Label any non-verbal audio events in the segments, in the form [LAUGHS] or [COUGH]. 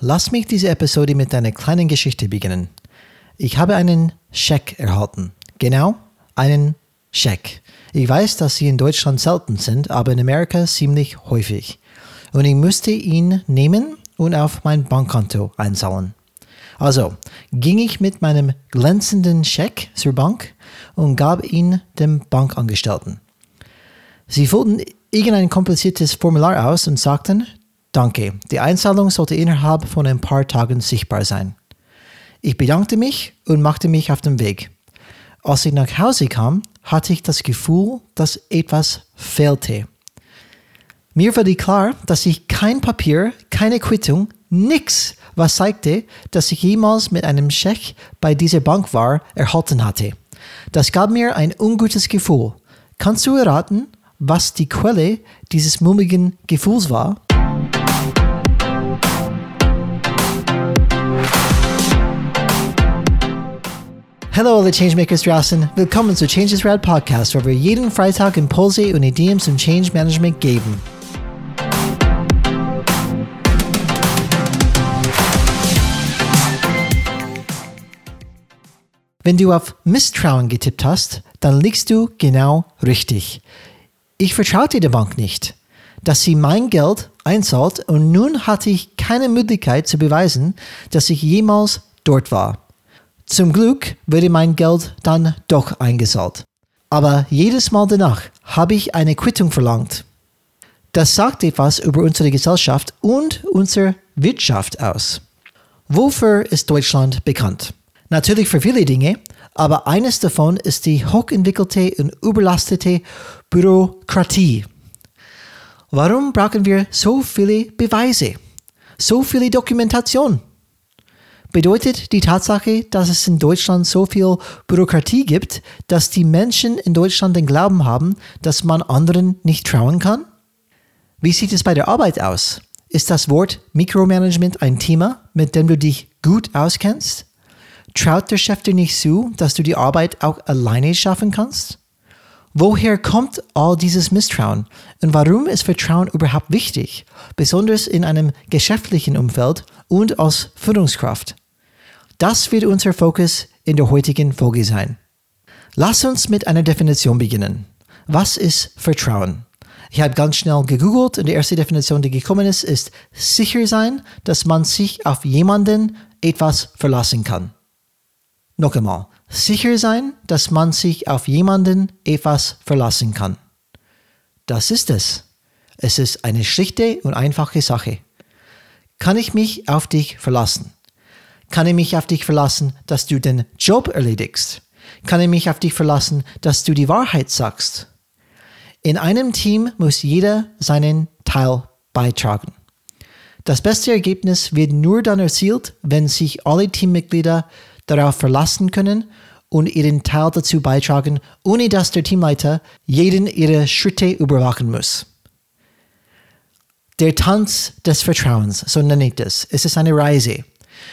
Lass mich diese Episode mit einer kleinen Geschichte beginnen. Ich habe einen Scheck erhalten. Genau, einen Scheck. Ich weiß, dass sie in Deutschland selten sind, aber in Amerika ziemlich häufig. Und ich musste ihn nehmen und auf mein Bankkonto einzahlen. Also ging ich mit meinem glänzenden Scheck zur Bank und gab ihn dem Bankangestellten. Sie füllten irgendein kompliziertes Formular aus und sagten, Danke, die Einzahlung sollte innerhalb von ein paar Tagen sichtbar sein. Ich bedankte mich und machte mich auf den Weg. Als ich nach Hause kam, hatte ich das Gefühl, dass etwas fehlte. Mir wurde klar, dass ich kein Papier, keine Quittung, nichts, was zeigte, dass ich jemals mit einem Scheck bei dieser Bank war, erhalten hatte. Das gab mir ein ungutes Gefühl. Kannst du erraten, was die Quelle dieses mummigen Gefühls war? Hallo alle Changemakers draußen, willkommen zu Changes Rad Podcast, wo wir jeden Freitag Impulse und Ideen zum Change Management geben. Wenn du auf Misstrauen getippt hast, dann liegst du genau richtig. Ich vertraute der Bank nicht, dass sie mein Geld einzahlt und nun hatte ich keine Möglichkeit zu beweisen, dass ich jemals dort war. Zum Glück wurde mein Geld dann doch eingezahlt. Aber jedes Mal danach habe ich eine Quittung verlangt. Das sagt etwas über unsere Gesellschaft und unsere Wirtschaft aus. Wofür ist Deutschland bekannt? Natürlich für viele Dinge, aber eines davon ist die hochentwickelte und überlastete Bürokratie. Warum brauchen wir so viele Beweise? So viele Dokumentation? Bedeutet die Tatsache, dass es in Deutschland so viel Bürokratie gibt, dass die Menschen in Deutschland den Glauben haben, dass man anderen nicht trauen kann? Wie sieht es bei der Arbeit aus? Ist das Wort Mikromanagement ein Thema, mit dem du dich gut auskennst? Traut der Chef dir nicht zu, dass du die Arbeit auch alleine schaffen kannst? Woher kommt all dieses Misstrauen und warum ist Vertrauen überhaupt wichtig, besonders in einem geschäftlichen Umfeld und als Führungskraft? Das wird unser Fokus in der heutigen Folge sein. Lass uns mit einer Definition beginnen. Was ist Vertrauen? Ich habe ganz schnell gegoogelt und die erste Definition, die gekommen ist, ist sicher sein, dass man sich auf jemanden etwas verlassen kann. Noch einmal, sicher sein, dass man sich auf jemanden etwas verlassen kann. Das ist es. Es ist eine schlichte und einfache Sache. Kann ich mich auf dich verlassen? Kann ich mich auf dich verlassen, dass du den Job erledigst? Kann ich mich auf dich verlassen, dass du die Wahrheit sagst? In einem Team muss jeder seinen Teil beitragen. Das beste Ergebnis wird nur dann erzielt, wenn sich alle Teammitglieder darauf verlassen können und ihren Teil dazu beitragen, ohne dass der Teamleiter jeden ihrer Schritte überwachen muss. Der Tanz des Vertrauens, so nenne ich das. Es ist eine Reise.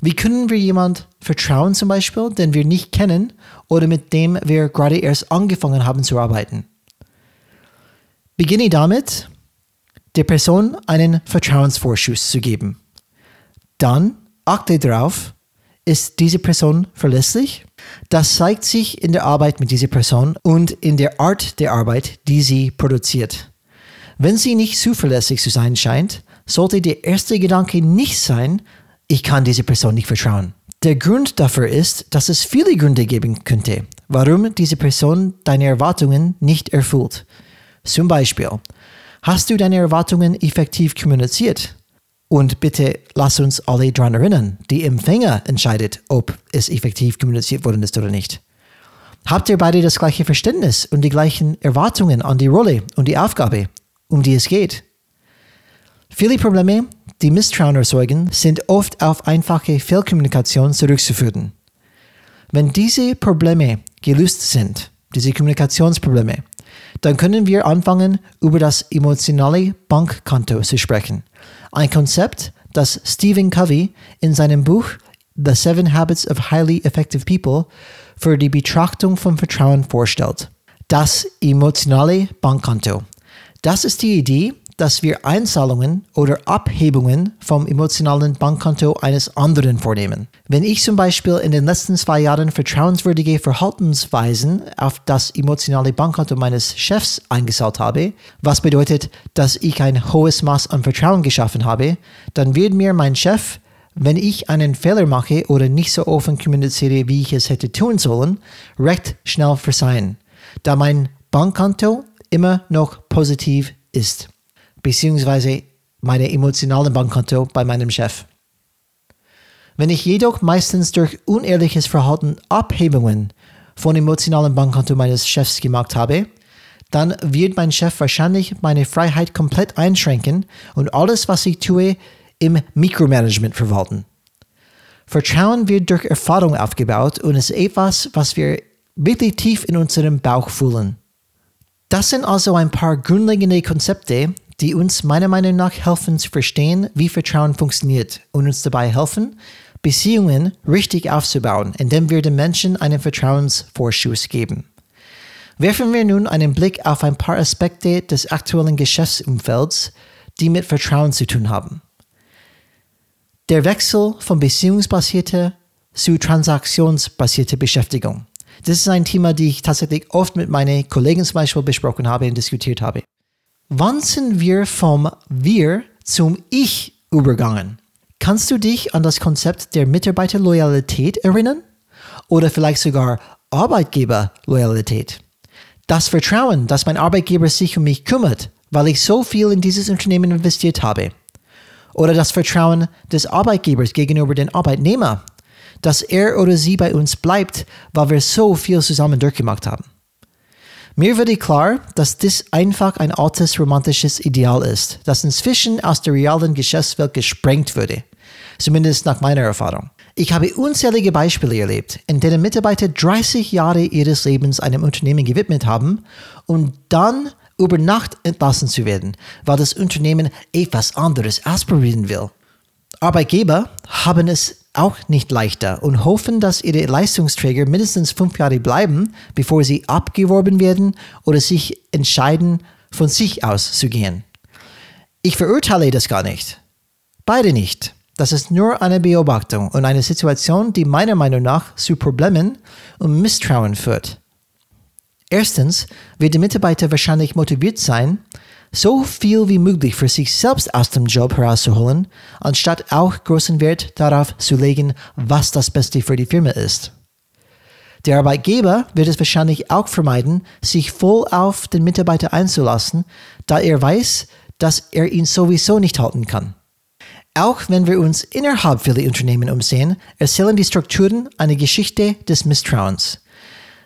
Wie können wir jemand vertrauen zum Beispiel, den wir nicht kennen oder mit dem wir gerade erst angefangen haben zu arbeiten? Beginne damit, der Person einen Vertrauensvorschuss zu geben. Dann achte darauf, ist diese Person verlässlich? Das zeigt sich in der Arbeit mit dieser Person und in der Art der Arbeit, die sie produziert. Wenn sie nicht zuverlässig zu sein scheint, sollte der erste Gedanke nicht sein, ich kann dieser Person nicht vertrauen. Der Grund dafür ist, dass es viele Gründe geben könnte, warum diese Person deine Erwartungen nicht erfüllt. Zum Beispiel, hast du deine Erwartungen effektiv kommuniziert? Und bitte lass uns alle daran erinnern, die Empfänger entscheidet, ob es effektiv kommuniziert worden ist oder nicht. Habt ihr beide das gleiche Verständnis und die gleichen Erwartungen an die Rolle und die Aufgabe, um die es geht? Viele Probleme die Misstrauen erzeugen, sind oft auf einfache Fehlkommunikation zurückzuführen. Wenn diese Probleme gelöst sind, diese Kommunikationsprobleme, dann können wir anfangen, über das emotionale Bankkonto zu sprechen. Ein Konzept, das Stephen Covey in seinem Buch The Seven Habits of Highly Effective People für die Betrachtung von Vertrauen vorstellt. Das emotionale Bankkonto. Das ist die Idee, dass wir Einzahlungen oder Abhebungen vom emotionalen Bankkonto eines anderen vornehmen. Wenn ich zum Beispiel in den letzten zwei Jahren vertrauenswürdige Verhaltensweisen auf das emotionale Bankkonto meines Chefs eingezahlt habe, was bedeutet, dass ich ein hohes Maß an Vertrauen geschaffen habe, dann wird mir mein Chef wenn ich einen Fehler mache oder nicht so offen kommuniziere, wie ich es hätte tun sollen, recht schnell verzeihen, da mein Bankkonto immer noch positiv ist, beziehungsweise meine emotionale Bankkonto bei meinem Chef. Wenn ich jedoch meistens durch unehrliches Verhalten Abhebungen von emotionalen Bankkonto meines Chefs gemacht habe, dann wird mein Chef wahrscheinlich meine Freiheit komplett einschränken und alles, was ich tue, im Mikromanagement verwalten. Vertrauen wird durch Erfahrung aufgebaut und ist etwas, was wir wirklich tief in unserem Bauch fühlen. Das sind also ein paar grundlegende Konzepte, die uns meiner Meinung nach helfen zu verstehen, wie Vertrauen funktioniert und uns dabei helfen, Beziehungen richtig aufzubauen, indem wir den Menschen einen Vertrauensvorschuss geben. Werfen wir nun einen Blick auf ein paar Aspekte des aktuellen Geschäftsumfelds, die mit Vertrauen zu tun haben. Der Wechsel von beziehungsbasierter zu transaktionsbasierter Beschäftigung. Das ist ein Thema, das ich tatsächlich oft mit meinen Kollegen zum Beispiel besprochen habe und diskutiert habe. Wann sind wir vom Wir zum Ich übergangen? Kannst du dich an das Konzept der Mitarbeiterloyalität erinnern? Oder vielleicht sogar Arbeitgeberloyalität? Das Vertrauen, dass mein Arbeitgeber sich um mich kümmert, weil ich so viel in dieses Unternehmen investiert habe oder das Vertrauen des Arbeitgebers gegenüber den Arbeitnehmer, dass er oder sie bei uns bleibt, weil wir so viel zusammen durchgemacht haben. Mir wurde klar, dass das einfach ein altes romantisches Ideal ist, das inzwischen aus der realen Geschäftswelt gesprengt wurde. Zumindest nach meiner Erfahrung. Ich habe unzählige Beispiele erlebt, in denen Mitarbeiter 30 Jahre ihres Lebens einem Unternehmen gewidmet haben und dann über Nacht entlassen zu werden, weil das Unternehmen etwas anderes ausprobieren will. Arbeitgeber haben es auch nicht leichter und hoffen, dass ihre Leistungsträger mindestens fünf Jahre bleiben, bevor sie abgeworben werden oder sich entscheiden, von sich aus zu gehen. Ich verurteile das gar nicht. Beide nicht. Das ist nur eine Beobachtung und eine Situation, die meiner Meinung nach zu Problemen und Misstrauen führt. Erstens wird der Mitarbeiter wahrscheinlich motiviert sein, so viel wie möglich für sich selbst aus dem Job herauszuholen, anstatt auch großen Wert darauf zu legen, was das Beste für die Firma ist. Der Arbeitgeber wird es wahrscheinlich auch vermeiden, sich voll auf den Mitarbeiter einzulassen, da er weiß, dass er ihn sowieso nicht halten kann. Auch wenn wir uns innerhalb vieler Unternehmen umsehen, erzählen die Strukturen eine Geschichte des Misstrauens.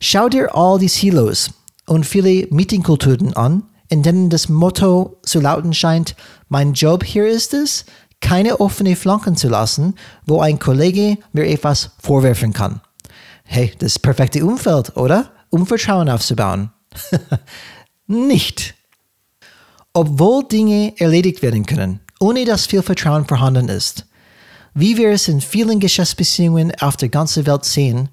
Schau dir all die Silos und viele Meetingkulturen an, in denen das Motto zu lauten scheint, mein Job hier ist es, keine offene Flanken zu lassen, wo ein Kollege mir etwas vorwerfen kann. Hey, das perfekte Umfeld, oder? Um Vertrauen aufzubauen. [LAUGHS] Nicht. Obwohl Dinge erledigt werden können, ohne dass viel Vertrauen vorhanden ist, wie wir es in vielen Geschäftsbeziehungen auf der ganzen Welt sehen,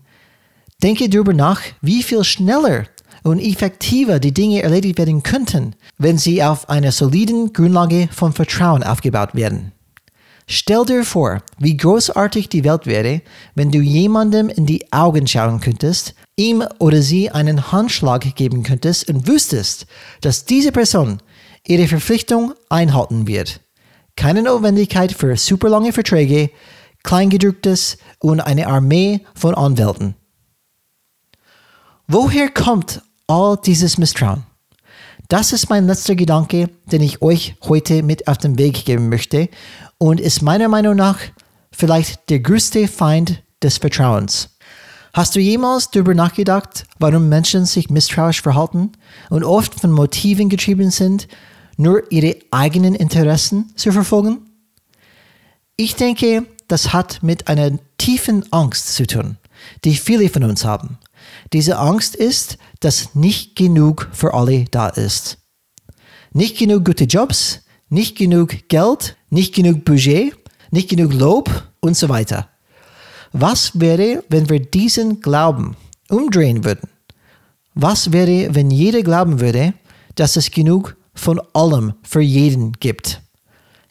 Denke darüber nach, wie viel schneller und effektiver die Dinge erledigt werden könnten, wenn sie auf einer soliden Grundlage von Vertrauen aufgebaut werden. Stell dir vor, wie großartig die Welt wäre, wenn du jemandem in die Augen schauen könntest, ihm oder sie einen Handschlag geben könntest und wüsstest, dass diese Person ihre Verpflichtung einhalten wird. Keine Notwendigkeit für superlange Verträge, Kleingedrucktes und eine Armee von Anwälten. Woher kommt all dieses Misstrauen? Das ist mein letzter Gedanke, den ich euch heute mit auf den Weg geben möchte und ist meiner Meinung nach vielleicht der größte Feind des Vertrauens. Hast du jemals darüber nachgedacht, warum Menschen sich misstrauisch verhalten und oft von Motiven getrieben sind, nur ihre eigenen Interessen zu verfolgen? Ich denke, das hat mit einer tiefen Angst zu tun, die viele von uns haben. Diese Angst ist, dass nicht genug für alle da ist. Nicht genug gute Jobs, nicht genug Geld, nicht genug Budget, nicht genug Lob und so weiter. Was wäre, wenn wir diesen Glauben umdrehen würden? Was wäre, wenn jeder glauben würde, dass es genug von allem für jeden gibt.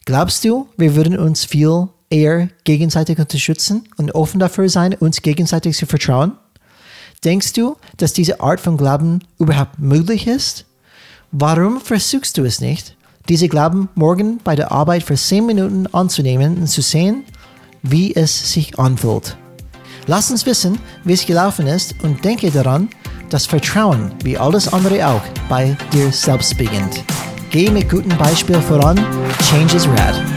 Glaubst du, wir würden uns viel eher gegenseitig unterstützen und offen dafür sein, uns gegenseitig zu vertrauen? Denkst du, dass diese Art von Glauben überhaupt möglich ist? Warum versuchst du es nicht, diese Glauben morgen bei der Arbeit für 10 Minuten anzunehmen und zu sehen, wie es sich anfühlt? Lass uns wissen, wie es gelaufen ist und denke daran, dass Vertrauen, wie alles andere auch, bei dir selbst beginnt. Geh mit gutem Beispiel voran. Change is rad.